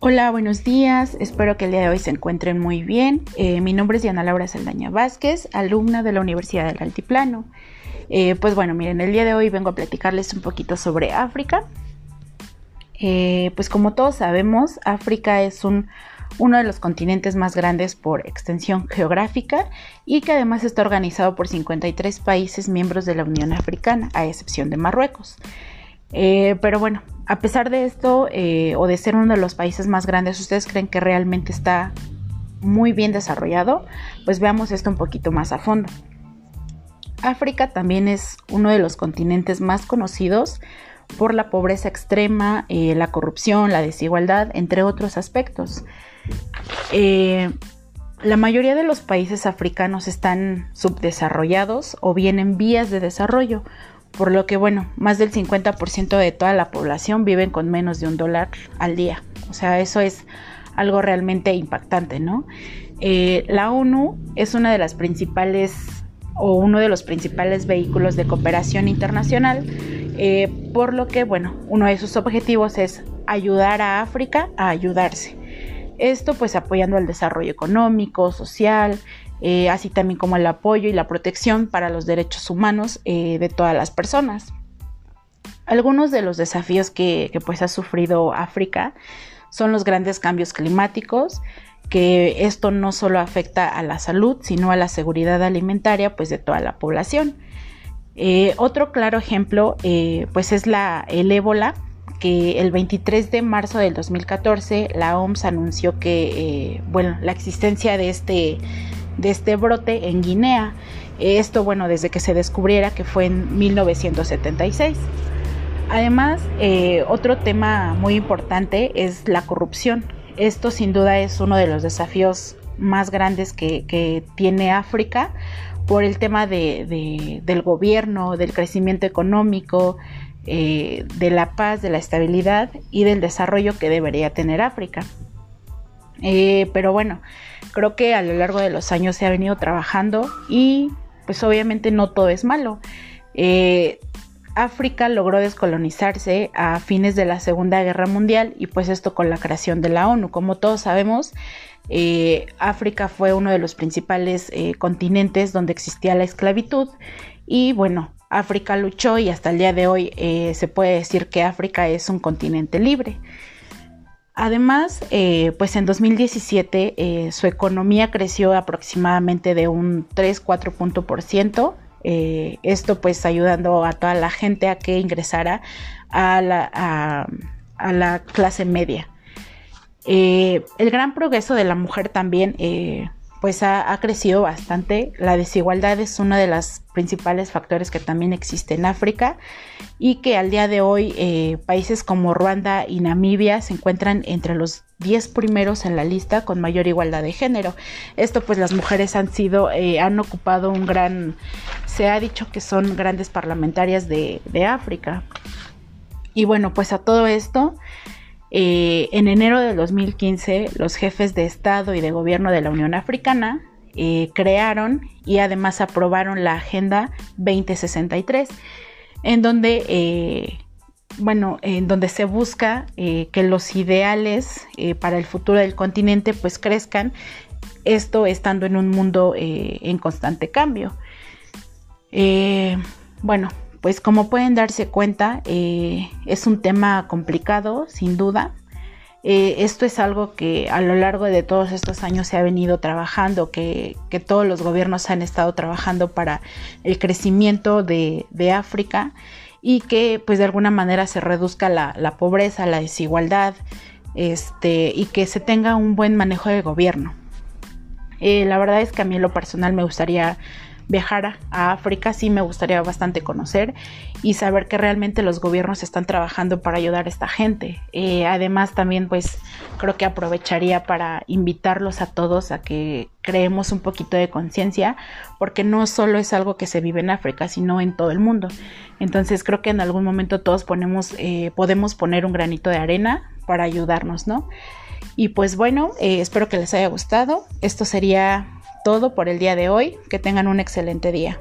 Hola, buenos días. Espero que el día de hoy se encuentren muy bien. Eh, mi nombre es Diana Laura Saldaña Vázquez, alumna de la Universidad del Altiplano. Eh, pues bueno, miren, el día de hoy vengo a platicarles un poquito sobre África. Eh, pues como todos sabemos, África es un, uno de los continentes más grandes por extensión geográfica y que además está organizado por 53 países miembros de la Unión Africana, a excepción de Marruecos. Pero bueno, a pesar de esto eh, o de ser uno de los países más grandes, ¿ustedes creen que realmente está muy bien desarrollado? Pues veamos esto un poquito más a fondo. África también es uno de los continentes más conocidos por la pobreza extrema, eh, la corrupción, la desigualdad, entre otros aspectos. Eh, la mayoría de los países africanos están subdesarrollados o bien en vías de desarrollo, por lo que bueno, más del 50% de toda la población viven con menos de un dólar al día. O sea, eso es algo realmente impactante, ¿no? Eh, la ONU es una de las principales o uno de los principales vehículos de cooperación internacional, eh, por lo que, bueno, uno de sus objetivos es ayudar a África a ayudarse. Esto pues apoyando el desarrollo económico, social, eh, así también como el apoyo y la protección para los derechos humanos eh, de todas las personas. Algunos de los desafíos que, pues ha sufrido África son los grandes cambios climáticos, que esto no solo afecta a la salud, sino a la seguridad alimentaria pues de toda la población. Eh, otro claro ejemplo pues es la, el ébola, que el 23 de marzo del 2014 la OMS anunció que bueno, la existencia de este de este brote en Guinea. Esto, bueno, desde que se descubriera que fue en 1976. Además, eh, otro tema muy importante es la corrupción. Esto sin duda es uno de los desafíos más grandes que, tiene África por el tema de, del gobierno, del crecimiento económico, eh, de la paz, de la estabilidad y del desarrollo que debería tener África. Eh, pero bueno, creo que a lo largo de los años se ha venido trabajando y pues obviamente no todo es malo. Eh, África logró descolonizarse a fines de la Segunda Guerra Mundial y pues esto con la creación de la ONU. Como todos sabemos, eh, África fue uno de los principales continentes donde existía la esclavitud y bueno, África luchó y hasta el día de hoy se puede decir que África es un continente libre. Además, eh, pues en 2017 eh, su economía creció aproximadamente de un 3-4 punto por ciento. Eh, esto pues ayudando a toda la gente a que ingresara a la, clase media. el gran progreso de la mujer también pues ha, crecido bastante. La desigualdad es uno de los principales factores que también existe en África y que al día de hoy eh, países como Ruanda y Namibia se encuentran entre los 10 primeros en la lista con mayor igualdad de género. Esto pues las mujeres han sido, eh, han ocupado un gran, se ha dicho que son grandes parlamentarias de, de África. Y bueno, pues a todo esto eh, en enero de 2015, los jefes de Estado y de Gobierno de la Unión Africana eh, crearon y además aprobaron la Agenda 2063, en donde, eh, bueno, en donde se busca que los ideales para el futuro del continente pues crezcan, esto estando en un mundo en constante cambio. bueno, pues como pueden darse cuenta, eh, es un tema complicado, sin duda. Eh, esto es algo que a lo largo de todos estos años se ha venido trabajando, que, todos los gobiernos han estado trabajando para el crecimiento de, África y que pues de alguna manera se reduzca la, pobreza, la desigualdad este, y que se tenga un buen manejo de gobierno. Eh, la verdad es que a mí en lo personal me gustaría viajar a África, sí me gustaría bastante conocer y saber que realmente los gobiernos están trabajando para ayudar a esta gente. Eh, además también pues creo que aprovecharía para invitarlos a todos a que creemos un poquito de conciencia porque no solo es algo que se vive en África sino en todo el mundo. Entonces creo que en algún momento todos ponemos, eh, podemos poner un granito de arena para ayudarnos, ¿no? Y pues bueno, eh, espero que les haya gustado. Esto sería todo por el día de hoy. Que tengan un excelente día.